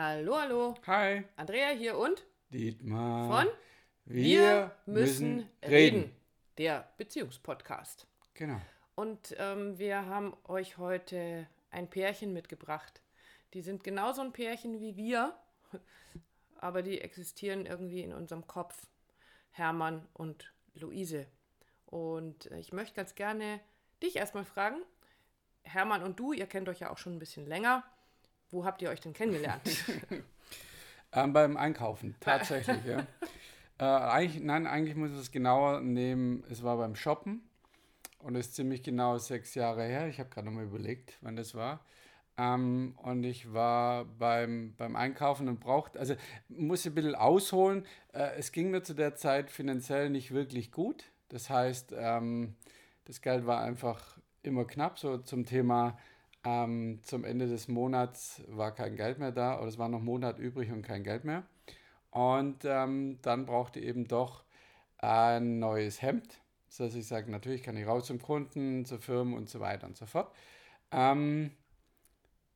Hallo, hallo. Hi. Andrea hier und Dietmar. von Wir, müssen reden. Der Beziehungspodcast. Genau. Und ähm, wir haben euch heute ein Pärchen mitgebracht. Die sind genauso ein Pärchen wie wir, aber die existieren irgendwie in unserem Kopf. Hermann und Luise. Und äh, ich möchte ganz gerne dich erstmal fragen. Hermann und du, ihr kennt euch ja auch schon ein bisschen länger. Wo habt ihr euch denn kennengelernt? Ähm, beim Einkaufen, tatsächlich, ja. Äh, eigentlich, nein, eigentlich muss ich es genauer nehmen. Es war beim Shoppen und es ist ziemlich genau sechs Jahre her. Ich habe gerade nochmal überlegt, wann das war. Ähm, und ich war beim, beim Einkaufen und brauchte, also muss ich ein bisschen ausholen. Äh, es ging mir zu der Zeit finanziell nicht wirklich gut. Das heißt, ähm, das Geld war einfach immer knapp, so zum Thema ähm, zum Ende des Monats war kein Geld mehr da oder es war noch Monat übrig und kein Geld mehr. Und ähm, dann brauchte ich eben doch ein neues Hemd. So dass ich sage, natürlich kann ich raus zum Kunden, zur Firma und so weiter und so fort. Ähm,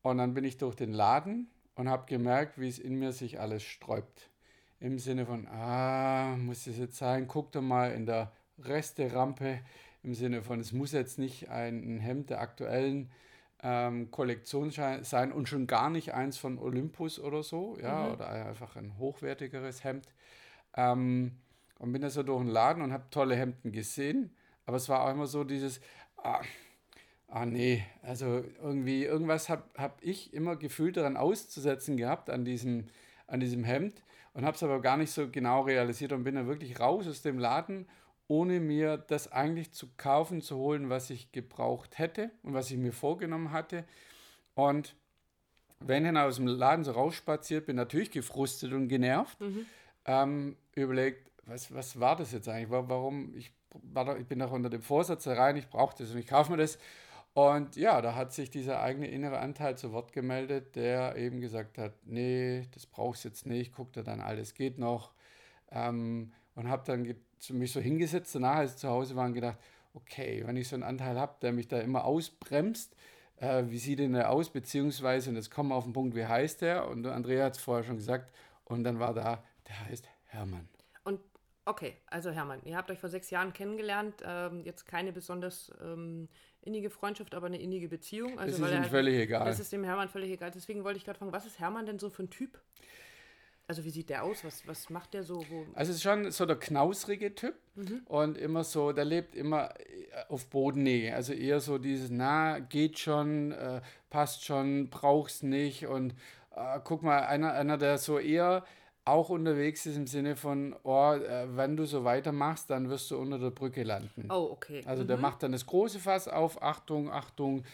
und dann bin ich durch den Laden und habe gemerkt, wie es in mir sich alles sträubt. Im Sinne von, ah, muss das jetzt sein? Guck doch mal in der Resterampe. Im Sinne von, es muss jetzt nicht ein, ein Hemd der aktuellen ähm, Kollektion sein und schon gar nicht eins von Olympus oder so, ja, Mhm. oder einfach ein hochwertigeres Hemd. Ähm, und bin da so durch den Laden und habe tolle Hemden gesehen, aber es war auch immer so dieses, ah, ah nee, also irgendwie, irgendwas habe hab ich immer gefühlt daran auszusetzen gehabt an diesem, an diesem Hemd und habe es aber gar nicht so genau realisiert und bin dann wirklich raus aus dem Laden, ohne mir das eigentlich zu kaufen, zu holen, was ich gebraucht hätte und was ich mir vorgenommen hatte. Und wenn ich dann aus dem Laden so rausspaziert bin, natürlich gefrustet und genervt, ähm, überlegt, was, was war das jetzt eigentlich? Wa- Warum? Ich, war doch, ich bin doch unter dem Vorsatz rein, ich brauche das und ich kaufe mir das. Und ja, da hat sich dieser eigene innere Anteil zu Wort gemeldet, der eben gesagt hat, nee, das brauchst du jetzt nicht, guck dir dann alles geht noch. Ähm, und habe dann mich so hingesetzt, danach als ich zu Hause war und gedacht, okay, wenn ich so einen Anteil habe, der mich da immer ausbremst, äh, wie sieht denn der aus, beziehungsweise, und jetzt kommen wir auf den Punkt, wie heißt der? Und Andrea hat es vorher schon gesagt, und dann war da, der heißt Hermann. Und okay, also Hermann, ihr habt euch vor sechs Jahren kennengelernt. Ähm, jetzt keine besonders ähm, innige Freundschaft, aber eine innige Beziehung. Also, Das ist weil ihm er- völlig egal. Das ist dem Hermann völlig egal. Deswegen wollte ich gerade fragen, was ist Hermann denn so für ein Typ? Also wie sieht der aus? Was, was macht der so? Wo, Also es ist schon so der knausrige Typ und immer so, der lebt immer äh, auf Bodennähe. Also eher so dieses, na, geht schon, äh, passt schon, brauch's nicht. Und äh, guck mal, einer, einer, der so eher auch unterwegs ist im Sinne von, oh, äh, wenn du so weitermachst, dann wirst du unter der Brücke landen. oh, okay. Also der macht dann das große Fass auf, Achtung, Achtung,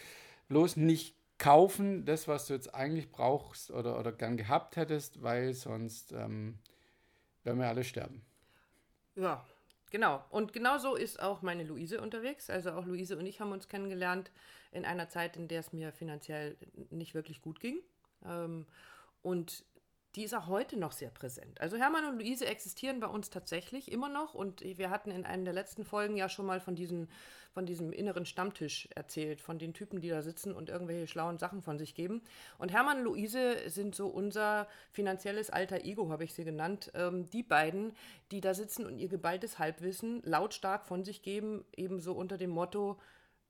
bloß nicht kaufen, das, was du jetzt eigentlich brauchst oder, oder gern gehabt hättest, weil sonst ähm, werden wir alle sterben. Ja, genau. Und genau so ist auch meine Luise unterwegs. Also auch Luise und ich haben uns kennengelernt in einer Zeit, in der es mir finanziell nicht wirklich gut ging. Ähm, und die ist auch heute noch sehr präsent. Also Hermann und Luise existieren bei uns tatsächlich immer noch und wir hatten in einer der letzten Folgen ja schon mal von, diesen, von diesem inneren Stammtisch erzählt, von den Typen, die da sitzen und irgendwelche schlauen Sachen von sich geben. Und Hermann und Luise sind so unser finanzielles alter Ego, habe ich sie genannt. Ähm, die beiden, die da sitzen und ihr geballtes Halbwissen lautstark von sich geben, ebenso unter dem Motto,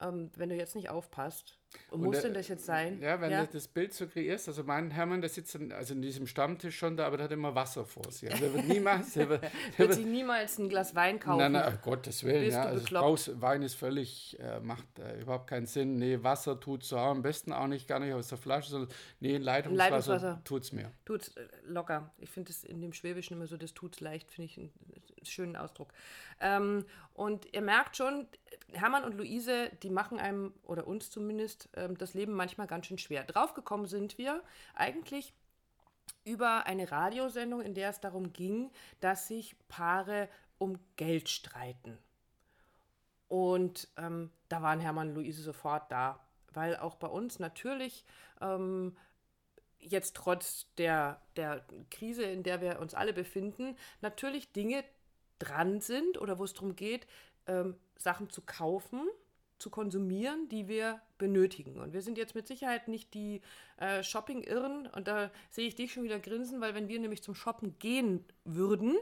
ähm, wenn du jetzt nicht aufpasst, muss der- denn das jetzt sein? Ja, wenn du das Bild so kreierst, also mein Hermann, der sitzt in, also in diesem Stammtisch schon da, aber der hat immer Wasser vor sich. Also der wird niemals, der wird, der wird wird sich niemals ein Glas Wein kaufen. Nein, nein, um Gottes Willen, Bist ja. Also brauchst, Wein ist völlig, äh, macht äh, überhaupt keinen Sinn. Nee, Wasser tut's so, am besten auch nicht, gar nicht aus der Flasche, sondern nee, Leitungswasser, Leitungswasser. tut's mir. Tut's äh, locker. Ich finde es in dem Schwäbischen immer so, das tut's leicht, finde ich einen äh, schönen Ausdruck. Ähm, und ihr merkt schon, Hermann und Luise, die machen einem, oder uns zumindest, ähm, das Leben manchmal ganz schön schwer. Draufgekommen sind wir eigentlich über eine Radiosendung, in der es darum ging, dass sich Paare um Geld streiten. Und ähm, da waren Hermann und Luise sofort da, weil auch bei uns natürlich ähm, jetzt trotz der, der Krise, in der wir uns alle befinden, natürlich Dinge dran sind oder wo es darum geht, ähm, Sachen zu kaufen, zu konsumieren, die wir benötigen. Und wir sind jetzt mit Sicherheit nicht die äh, Shopping-Irren. Und da sehe ich dich schon wieder grinsen, weil wenn wir nämlich zum Shoppen gehen würden,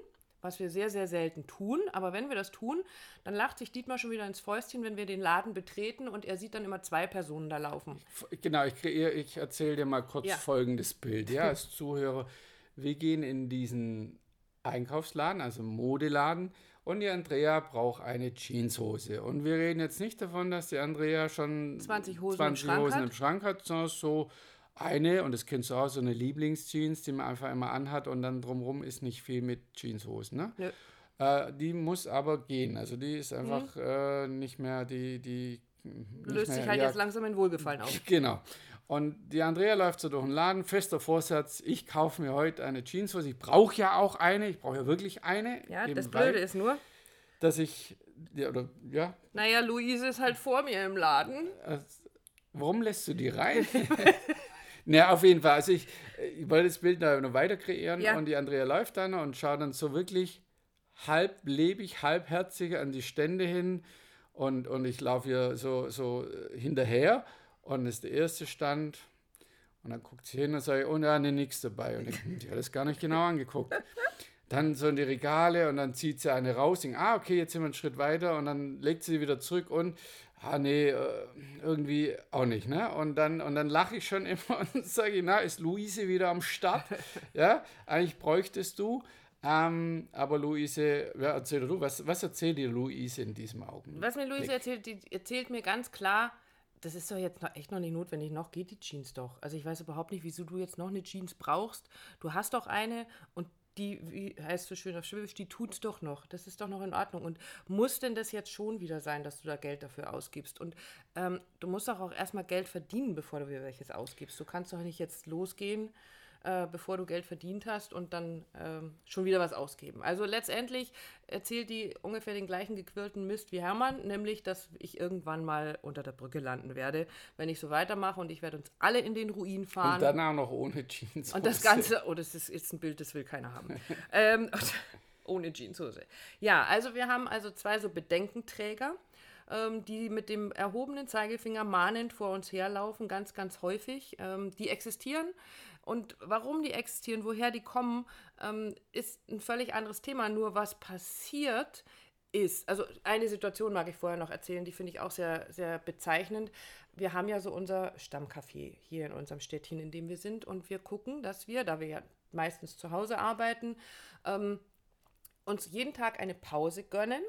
was wir sehr, sehr selten tun. Aber wenn wir das tun, dann lacht sich Dietmar schon wieder ins Fäustchen, wenn wir den Laden betreten und er sieht dann immer zwei Personen da laufen. Genau, ich, ich erzähle dir mal kurz ja. folgendes Bild. Ja, als Zuhörer, wir gehen in diesen Einkaufsladen, also Modeladen, und die Andrea braucht eine Jeanshose. Und wir reden jetzt nicht davon, dass die Andrea schon 20 Hosen, 20 im, Schrank Hosen im Schrank hat, sondern so eine, und das kennst du auch, so eine Lieblingsjeans, die man einfach immer anhat und dann drumherum ist nicht viel mit Jeanshosen. Ne? Ja. Äh, die muss aber gehen. Also die ist einfach mhm. äh, nicht mehr die. die Löst mehr, sich halt ja, jetzt langsam in Wohlgefallen auf. Genau. Und die Andrea läuft so durch den Laden, fester Vorsatz, ich kaufe mir heute eine Jeanshose. Ich brauche ja auch eine, ich brauche ja wirklich eine. Ja, das Blöde ist nur, dass ich, ja, oder, ja. Naja, Luise ist halt vor mir im Laden. Also, warum lässt du die rein? naja, auf jeden Fall. Also ich, ich wollte das Bild noch weiter kreieren ja. und die Andrea läuft dann und schaut dann so wirklich halb lebig, halbherzig an die Stände hin und, und ich laufe ihr so, so hinterher und ist der erste Stand. Und dann guckt sie hin und sagt, oh ja, nee, nichts dabei. Und ich habe das gar nicht genau angeguckt. Dann so in die Regale und dann zieht sie eine raus. Denkt, ah, okay, jetzt sind wir einen Schritt weiter. Und dann legt sie wieder zurück und, ah, nee, äh, irgendwie auch nicht. Ne? Und dann, und dann lache ich schon immer und sage, na, ist Luise wieder am Start? ja, eigentlich bräuchtest du. Ähm, aber Luise, ja, erzähl du, was, was erzählt dir Luise in diesem Augenblick? Was mir Luise erzählt, die erzählt mir ganz klar, das ist doch jetzt noch echt noch nicht notwendig. Noch geht die Jeans doch. Also ich weiß überhaupt nicht, wieso du jetzt noch eine Jeans brauchst. Du hast doch eine und die, wie heißt so schön auf Schwäbisch, die tut's doch noch. Das ist doch noch in Ordnung. Und muss denn das jetzt schon wieder sein, dass du da Geld dafür ausgibst? Und ähm, du musst doch auch erstmal Geld verdienen, bevor du wieder welches ausgibst. Du kannst doch nicht jetzt losgehen äh, bevor du Geld verdient hast und dann ähm, schon wieder was ausgeben. Also letztendlich erzählt die ungefähr den gleichen gequirlten Mist wie Hermann, nämlich, dass ich irgendwann mal unter der Brücke landen werde, wenn ich so weitermache und ich werde uns alle in den Ruin fahren. Und danach noch ohne Jeans. Und das Ganze, oh, das ist jetzt ein Bild, das will keiner haben. ähm, ohne Jeanshose. Ja, also wir haben also zwei so Bedenkenträger ähm, die mit dem erhobenen Zeigefinger mahnend vor uns herlaufen, ganz, ganz häufig. Ähm, die existieren. Und warum die existieren, woher die kommen, ähm, ist ein völlig anderes Thema. Nur was passiert ist, also eine Situation mag ich vorher noch erzählen, die finde ich auch sehr, sehr bezeichnend. Wir haben ja so unser Stammcafé hier in unserem Städtchen, in dem wir sind. Und wir gucken, dass wir, da wir ja meistens zu Hause arbeiten, ähm, uns jeden Tag eine Pause gönnen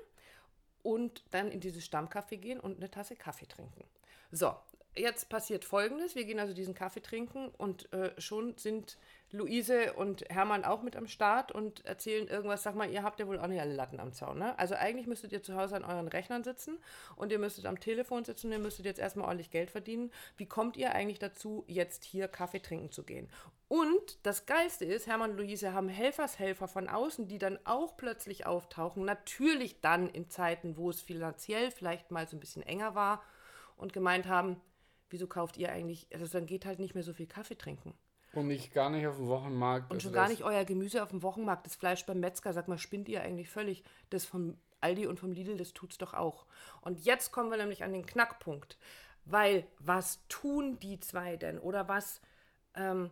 und dann in dieses Stammcafé gehen und eine Tasse Kaffee trinken. So, jetzt passiert Folgendes. Wir gehen also diesen Kaffee trinken und äh, schon sind Luise und Hermann auch mit am Start und erzählen irgendwas. Sag mal, ihr habt ja wohl auch nicht alle Latten am Zaun, ne? Also eigentlich müsstet ihr zu Hause an euren Rechnern sitzen und ihr müsstet am Telefon sitzen und ihr müsstet jetzt erstmal ordentlich Geld verdienen. Wie kommt ihr eigentlich dazu, jetzt hier Kaffee trinken zu gehen? Und das Geilste ist, Hermann und Luise haben Helfershelfer von außen, die dann auch plötzlich auftauchen. Natürlich dann in Zeiten, wo es finanziell vielleicht mal so ein bisschen enger war und gemeint haben, wieso kauft ihr eigentlich, also dann geht halt nicht mehr so viel Kaffee trinken. Und nicht gar nicht auf dem Wochenmarkt. Und also schon gar nicht euer Gemüse auf dem Wochenmarkt, das Fleisch beim Metzger, sag mal, spinnt ihr eigentlich völlig. Das vom Aldi und vom Lidl, das tut's doch auch. Und jetzt kommen wir nämlich an den Knackpunkt. Weil was tun die zwei denn? Oder was ähm,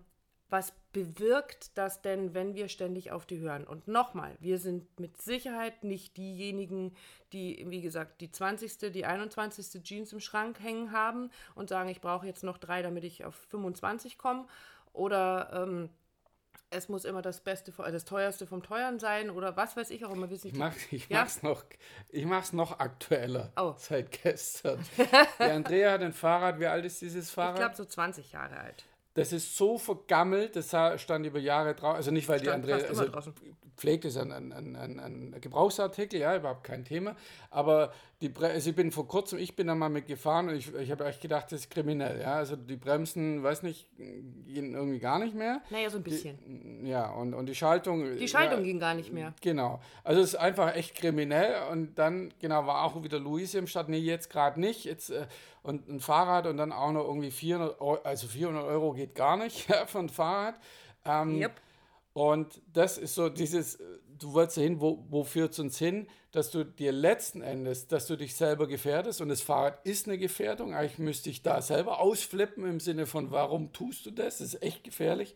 was bewirkt das denn, wenn wir ständig auf die hören? Und nochmal, wir sind mit Sicherheit nicht diejenigen, die, wie gesagt, die 20., die 21. Jeans im Schrank hängen haben und sagen, ich brauche jetzt noch drei, damit ich auf 25 komme. Oder ähm, es muss immer das Beste, das Teuerste vom Teuern sein oder was weiß ich auch immer. Ich, mach, ich, ja? mach's noch, ich mach's noch aktueller oh. seit gestern. Die Andrea hat ein Fahrrad. Wie alt ist dieses Fahrrad? Ich glaube so 20 Jahre alt. Das ist so vergammelt, das stand über Jahre draußen. Also nicht, weil stand die Andrea also pflegt ist ein, ein, ein, ein, Gebrauchsartikel, ja, überhaupt kein Thema. Aber die also ich bin vor kurzem, ich bin da mal mit gefahren und ich, ich habe echt gedacht, das ist kriminell. Ja? Also die Bremsen, weiß nicht, gehen irgendwie gar nicht mehr. Naja, so ein bisschen. Die, ja, und, und die Schaltung. Die Schaltung ja, ging gar nicht mehr. Genau. Also es ist einfach echt kriminell. Und dann, genau, war auch wieder Luise im Stadt, nee, jetzt gerade nicht. Jetzt, äh, und ein Fahrrad und dann auch noch irgendwie 400 Euro, also 400 Euro geht gar nicht ja, für ein Fahrrad. Ähm, yep. Und das ist so dieses, du wolltest hin, wo, wo führt es uns hin, dass du dir letzten Endes, dass du dich selber gefährdest und das Fahrrad ist eine Gefährdung. Eigentlich müsste ich da selber ausflippen im Sinne von, warum tust du das? Das ist echt gefährlich.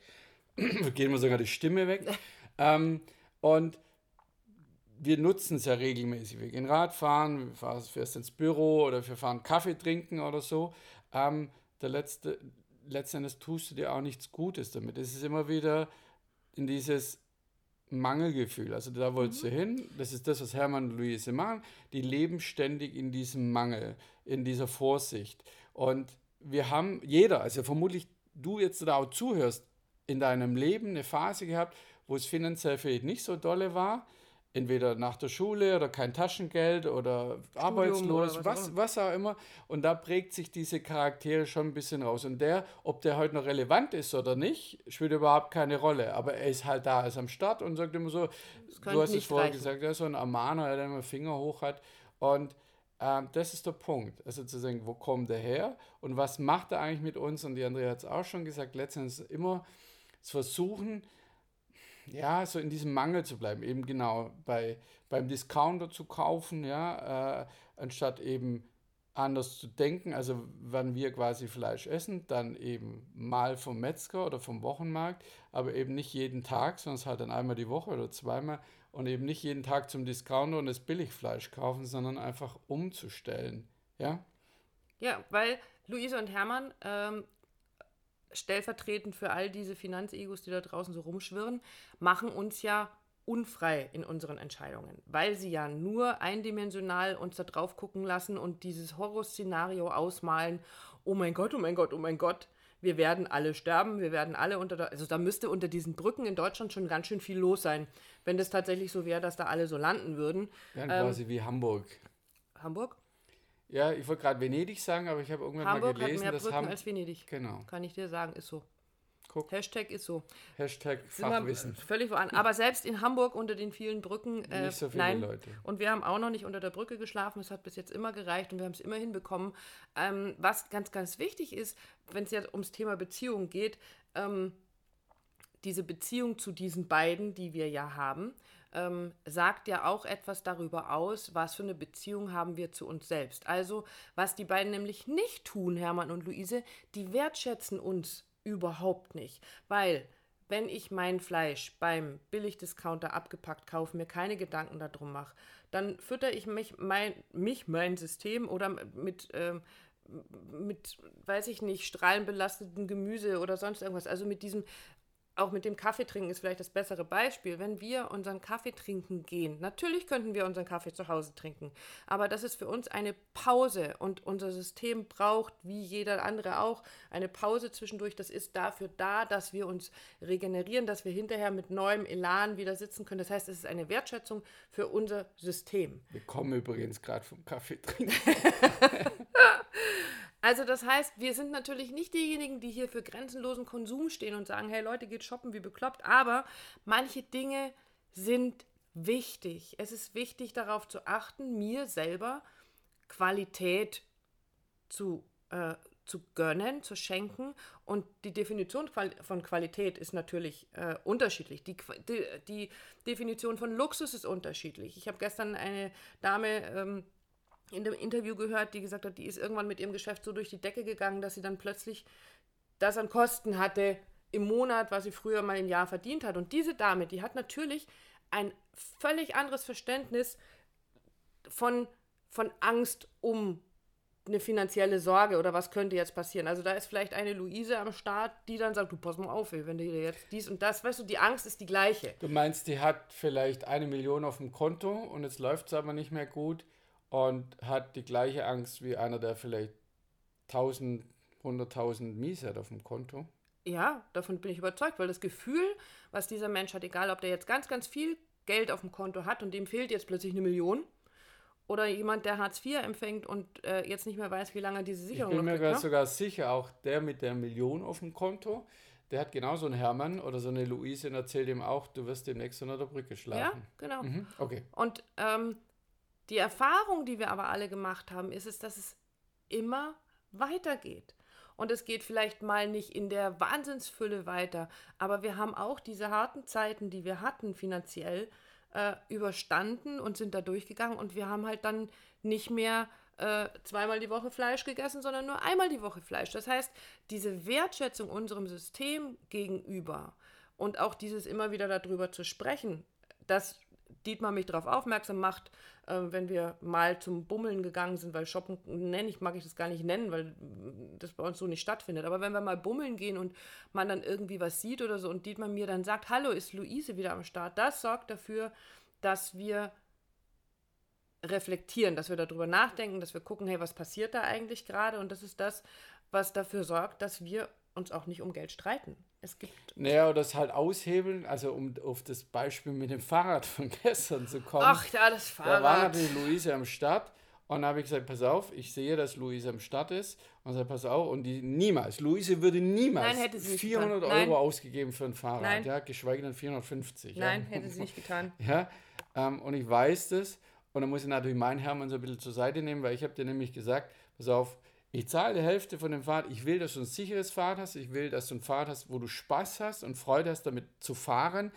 geht mir sogar die Stimme weg. ähm, und wir nutzen es ja regelmäßig. Wir gehen Radfahren, wir fahren fährst ins Büro oder wir fahren Kaffee trinken oder so. Ähm, der letzte, letztendlich tust du dir auch nichts Gutes damit. Es ist immer wieder in dieses Mangelgefühl. Also da wolltest mhm. du hin. Das ist das, was Hermann und Luise machen. Die leben ständig in diesem Mangel, in dieser Vorsicht. Und wir haben, jeder, also vermutlich du jetzt da auch zuhörst, in deinem Leben eine Phase gehabt, wo es finanziell vielleicht nicht so dolle war entweder nach der Schule oder kein Taschengeld oder Studium arbeitslos, oder was, was, was, auch immer. Und da prägt sich diese Charaktere schon ein bisschen raus. Und der, ob der heute noch relevant ist oder nicht, spielt überhaupt keine Rolle. Aber er ist halt da, ist am Start und sagt immer so, du hast es vorher reichen. gesagt, ja, so ein Amano, der immer Finger hoch hat. Und ähm, das ist der Punkt. Also zu sagen, wo kommt der her und was macht er eigentlich mit uns? Und die Andrea hat es auch schon gesagt, letztendlich immer zu versuchen, ja, so in diesem Mangel zu bleiben, eben genau bei, beim Discounter zu kaufen, ja, äh, anstatt eben anders zu denken, also wenn wir quasi Fleisch essen, dann eben mal vom Metzger oder vom Wochenmarkt, aber eben nicht jeden Tag, sondern halt dann einmal die Woche oder zweimal und eben nicht jeden Tag zum Discounter und das Billigfleisch kaufen, sondern einfach umzustellen, ja? Ja, weil Luise und Hermann ähm, stellvertretend für all diese Finanzegos, die da draußen so rumschwirren, machen uns ja unfrei in unseren Entscheidungen, weil sie ja nur eindimensional uns da drauf gucken lassen und dieses Horrorszenario ausmalen, oh mein Gott, oh mein Gott, oh mein Gott, wir werden alle sterben, wir werden alle unter, der, also da müsste unter diesen Brücken in Deutschland schon ganz schön viel los sein, wenn das tatsächlich so wäre, dass da alle so landen würden. Ja, ähm, quasi wie Hamburg. Hamburg? Ja, ich wollte gerade Venedig sagen, aber ich habe irgendwann Hamburg mal gelesen, hat mehr Brücken Ham als Venedig. Genau. Kann ich dir sagen, ist so. Guck. Hashtag ist so. Hashtag Fachwissen. Völlig voran. Aber selbst in Hamburg unter den vielen Brücken. Äh, nicht so viele nein. Leute. Und wir haben auch noch nicht unter der Brücke geschlafen. Es hat bis jetzt immer gereicht und wir haben es immer hinbekommen. Ähm, was ganz, ganz wichtig ist, wenn es jetzt ums Thema Beziehung geht, ähm, diese Beziehung zu diesen beiden, die wir ja haben, ähm, sagt ja auch etwas darüber aus, was für eine Beziehung haben wir zu uns selbst. Also, was die beiden nämlich nicht tun, Hermann und Luise, die wertschätzen uns überhaupt nicht. Weil, wenn ich mein Fleisch beim Billigdiscounter abgepackt kaufe, mir keine Gedanken darum mache, dann fütter ich mich, mein, mich, mein System oder mit. Ähm, mit, weiß ich nicht, strahlenbelasteten Gemüse oder sonst irgendwas. Also mit diesem auch mit dem Kaffee trinken ist vielleicht das bessere Beispiel. Wenn wir unseren Kaffee trinken gehen, natürlich könnten wir unseren Kaffee zu Hause trinken, aber das ist für uns eine Pause und unser System braucht, wie jeder andere auch, eine Pause zwischendurch. Das ist dafür da, dass wir uns regenerieren, dass wir hinterher mit neuem Elan wieder sitzen können. Das heißt, es ist eine Wertschätzung für unser System. Wir kommen übrigens gerade vom Kaffee trinken. Also das heißt, wir sind natürlich nicht diejenigen, die hier für grenzenlosen Konsum stehen und sagen, hey Leute, geht shoppen wie bekloppt, aber manche Dinge sind wichtig. Es ist wichtig darauf zu achten, mir selber Qualität zu, äh, zu gönnen, zu schenken. Und die Definition von Qualität ist natürlich äh, unterschiedlich. Die, die, die, Definition von Luxus ist unterschiedlich. Ich habe gestern eine Dame ähm, in dem Interview gehört, die gesagt hat, die ist irgendwann mit ihrem Geschäft so durch die Decke gegangen, dass sie dann plötzlich das an Kosten hatte im Monat, was sie früher mal im Jahr verdient hat. Und diese Dame, die hat natürlich ein völlig anderes Verständnis von, von Angst um eine finanzielle Sorge oder was könnte jetzt passieren. Also da ist vielleicht eine Luise am Start, die dann sagt, du pass mal auf, wenn du dir jetzt dies und das, weißt du, die Angst ist die gleiche. Du meinst, die hat vielleicht eine Million auf dem Konto und jetzt läuft es aber nicht mehr gut und hat die gleiche Angst wie einer, der vielleicht 1000, 100.000 Mies hat auf dem Konto. Ja, davon bin ich überzeugt, weil das Gefühl, was dieser Mensch hat, egal ob der jetzt ganz, ganz viel Geld auf dem Konto hat und dem fehlt jetzt plötzlich eine Million, oder jemand, der Hartz IV empfängt und äh, jetzt nicht mehr weiß, wie lange diese Sicherung Ich bin mir kriegt, sogar sicher, auch der mit der Million auf dem Konto, der hat genauso einen Hermann oder so eine Luise und erzählt ihm auch, du wirst demnächst unter der Brücke schlafen. Ja, genau. Mhm, okay. Und ähm, die Erfahrung, die wir aber alle gemacht haben, ist es, dass es immer weitergeht. Und es geht vielleicht mal nicht in der Wahnsinnsfülle weiter, aber wir haben auch diese harten Zeiten, die wir hatten finanziell, äh, überstanden und sind da durchgegangen und wir haben halt dann nicht mehr äh, zweimal die Woche Fleisch gegessen, sondern nur einmal die Woche Fleisch. Das heißt, diese Wertschätzung unserem System gegenüber und auch dieses immer wieder darüber zu sprechen, dass Dietmar mich darauf aufmerksam macht, äh, wenn wir mal zum Bummeln gegangen sind, weil Shoppen nenne ich, mag ich das gar nicht nennen, weil das bei uns so nicht stattfindet. Aber wenn wir mal bummeln gehen und man dann irgendwie was sieht oder so und Dietmar mir dann sagt, hallo, ist Luise wieder am Start, das sorgt dafür, dass wir reflektieren, dass wir darüber nachdenken, dass wir gucken, hey, was passiert da eigentlich gerade? Und das ist das, was dafür sorgt, dass wir uns auch nicht um Geld streiten. Es gibt. Naja, oder das halt aushebeln, also um auf das Beispiel mit dem Fahrrad von gestern zu kommen. Ach ja, das Fahrrad. Da war natürlich Luise am Start und da habe ich gesagt, pass auf, ich sehe, dass Luise am Start ist. Und sage, pass auf, und die niemals, Luise würde niemals Nein, hätte sie nicht 400 getan. Euro ausgegeben für ein Fahrrad, Nein. ja, geschweige denn 450. Nein, ja. hätte sie nicht getan. Ja, ähm, und ich weiß das. Und dann muss ich natürlich meinen Hermann so ein bisschen zur Seite nehmen, weil ich habe dir nämlich gesagt, pass auf, ich zahle die Hälfte von dem Fahrrad. Ich will, dass du ein sicheres Fahrrad hast. Ich will, dass du ein Fahrrad hast, wo du Spaß hast und Freude hast, damit zu fahren,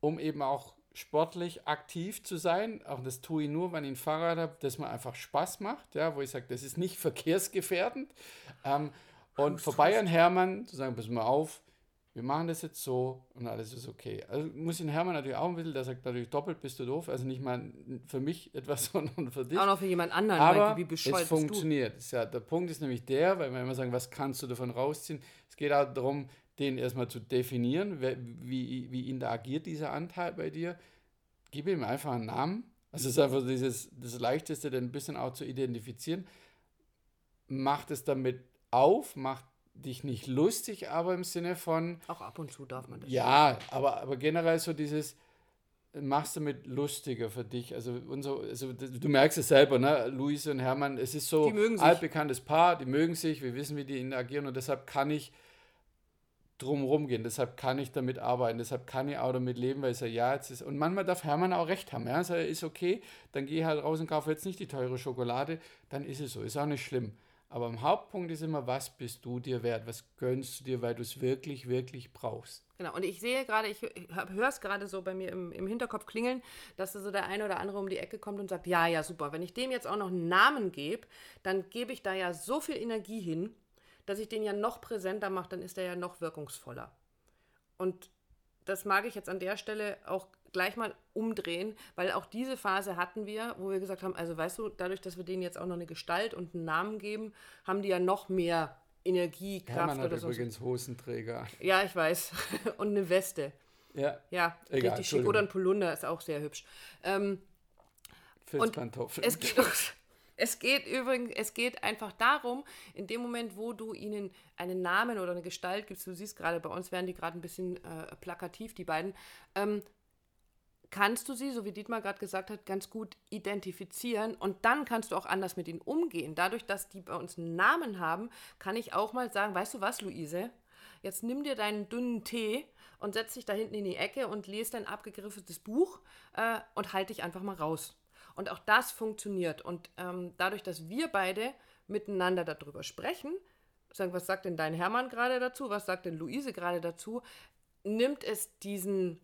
um eben auch sportlich aktiv zu sein. Auch das tue ich nur, wenn ich ein Fahrrad habe, das mir einfach Spaß macht, ja, wo ich sage, das ist nicht verkehrsgefährdend. Ähm, und vorbei an Hermann zu sagen, pass mal auf, wir machen das jetzt so und alles ist okay. Also muss ich den Hermann natürlich auch ein bisschen, der sagt natürlich doppelt bist du doof, also nicht mal für mich etwas, sondern für dich. Auch noch für jemand anderen, Aber weil wie bescheuert es funktioniert. Ja, der Punkt ist nämlich der, weil wir immer sagen, was kannst du davon rausziehen? Es geht auch darum, den erstmal zu definieren, wie, wie interagiert dieser Anteil bei dir. Gib ihm einfach einen Namen. Also es ist einfach dieses, das Leichteste, den ein bisschen auch zu identifizieren. Mach es damit auf, mach dich nicht lustig, aber im Sinne von, Auch ab und zu darf man das. ja, aber, aber generell so dieses, machst du mit lustiger für dich. Also, unser, also du merkst es selber, ne? Luise und Hermann, es ist so sich. altbekanntes Paar, die mögen sich, wir wissen, wie die interagieren und deshalb kann ich drumherum gehen, deshalb kann ich damit arbeiten, deshalb kann ich auch damit leben, weil ich sage, ja, jetzt ist, und manchmal darf Hermann auch recht haben, ja, sag, ist okay, dann gehe ich halt raus und kaufe jetzt nicht die teure Schokolade, dann ist es so, ist auch nicht schlimm. Aber im Hauptpunkt ist immer, was bist du dir wert, was gönnst du dir, weil du es wirklich, wirklich brauchst. Genau, und ich sehe gerade, ich höre es gerade so bei mir im, im Hinterkopf klingeln, dass da so der eine oder andere um die Ecke kommt und sagt, ja, ja, super, wenn ich dem jetzt auch noch einen Namen gebe, dann gebe ich da ja so viel Energie hin, dass ich den ja noch präsenter mache, dann ist er ja noch wirkungsvoller. Und das mag ich jetzt an der Stelle auch gleich mal umdrehen, weil auch diese Phase hatten wir, wo wir gesagt haben, also weißt du, dadurch, dass wir denen jetzt auch noch eine Gestalt und einen Namen geben, haben die ja noch mehr Energie, Kraft Hermann hat oder so. übrigens Hosenträger. Ja, ich weiß. und eine Weste. Ja, Ja, Egal, richtig schick. Oder ein Polunder ist auch sehr hübsch. Ähm, Filzpantoffeln. es, geht, es geht übrigens, es geht einfach darum, in dem Moment, wo du ihnen einen Namen oder eine Gestalt gibst, du siehst gerade, bei uns werden die gerade ein bisschen äh, plakativ, die beiden, ähm, kannst du sie, so wie Dietmar gerade gesagt hat, ganz gut identifizieren und dann kannst du auch anders mit ihnen umgehen. Dadurch, dass die bei uns einen Namen haben, kann ich auch mal sagen, weißt du was, Luise? Jetzt nimm dir deinen dünnen Tee und setz dich da hinten in die Ecke und lese dein abgegriffenes Buch äh, und halt dich einfach mal raus. Und auch das funktioniert. Und ähm, dadurch, dass wir beide miteinander darüber sprechen, sagen, was sagt denn dein Hermann gerade dazu, was sagt denn Luise gerade dazu, nimmt es diesen,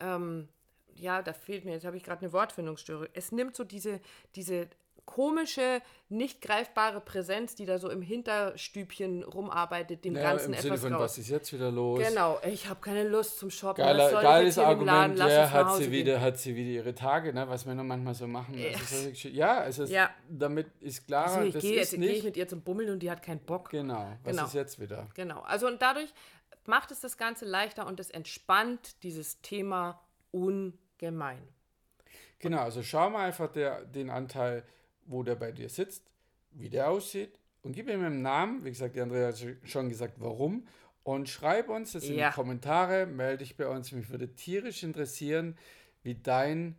ähm, ja, da fehlt mir, jetzt habe ich gerade eine Wortfindungsstörung. Es nimmt so diese, diese komische, nicht greifbare Präsenz, die da so im Hinterstübchen rumarbeitet, dem Ja, Ganzen im Sinne etwas von, raus. was ist jetzt wieder los? Genau, ich habe keine Lust zum Shoppen. Geiler, geiles Laden? Argument, Lass ja, hat sie, gehen. wieder, hat sie wieder ihre Tage, ne, was Männer manchmal so machen. Ja. ja, es ist, Ja. damit ist klar, Also ich das gehe ist jetzt gehe ich nicht. mit ihr zum Bummeln und die hat keinen Bock. Genau, was Genau. ist jetzt wieder? Genau. Also und dadurch macht es das Ganze leichter und es entspannt dieses Thema ungemein. Genau, also schau mal einfach der, den Anteil, wo der bei dir sitzt, wie der aussieht und gib ihm einen Namen. Wie gesagt, die Andrea hat schon gesagt, warum. Und schreib uns das in Ja. die Kommentare, melde dich bei uns. Mich würde tierisch interessieren, wie dein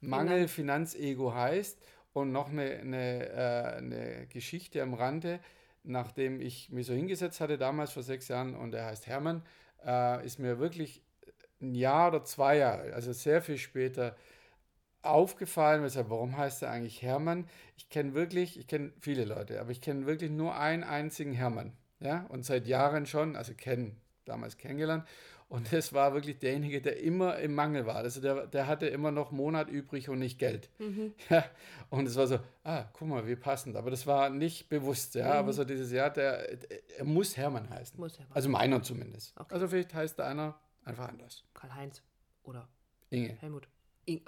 Mangel Finanzego heißt. Und noch eine, eine, äh, eine Geschichte am Rande, nachdem ich mich so hingesetzt hatte, damals vor sechs Jahren, und er heißt Hermann, äh, ist mir wirklich ein Jahr oder zwei Jahre, also sehr viel später, aufgefallen, weshalb, warum heißt er eigentlich Hermann? Ich kenne wirklich, ich kenne viele Leute, aber ich kenne wirklich nur einen einzigen Hermann. Ja, und seit Jahren schon, also kennen, damals kennengelernt. Und das war wirklich derjenige, der immer im Mangel war. Also der, der hatte immer noch Monat übrig und nicht Geld. Mhm. Ja, und es war so, ah, guck mal, wie passend. Aber das war nicht bewusst, ja. Mhm. Aber so dieses Jahr, der, er muss Hermann heißen. Muss Hermann. Also meiner zumindest. Okay. Also vielleicht heißt der einer einfach anders. Karl-Heinz oder Inge. Helmut. Inge.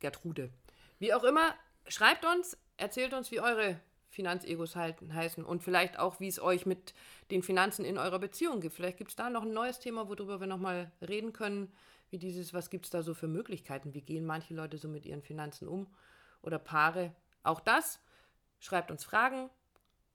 Gertrude. Wie auch immer, schreibt uns, erzählt uns, wie eure Finanzegos halten, heißen und vielleicht auch, wie es euch mit den Finanzen in eurer Beziehung gibt. Vielleicht gibt es da noch ein neues Thema, worüber wir nochmal reden können, wie dieses, was gibt es da so für Möglichkeiten, wie gehen manche Leute so mit ihren Finanzen um oder Paare. Auch das, schreibt uns Fragen,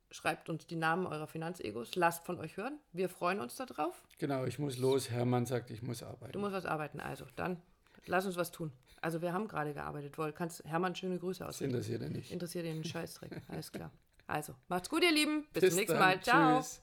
schreibt uns die Namen eurer Finanzegos, lasst von euch hören, wir freuen uns darauf. Genau, ich muss los, Hermann sagt, ich muss arbeiten. Du musst was arbeiten, also dann lass uns was tun. Also wir haben gerade gearbeitet. Woll, kannst Hermann schöne Grüße aus. Interessiert ihn nicht. Interessiert ihn einen Scheißdreck. Alles klar. Also, macht's gut, ihr Lieben. Bis, Bis zum nächsten dann. Mal. Ciao. Tschüss.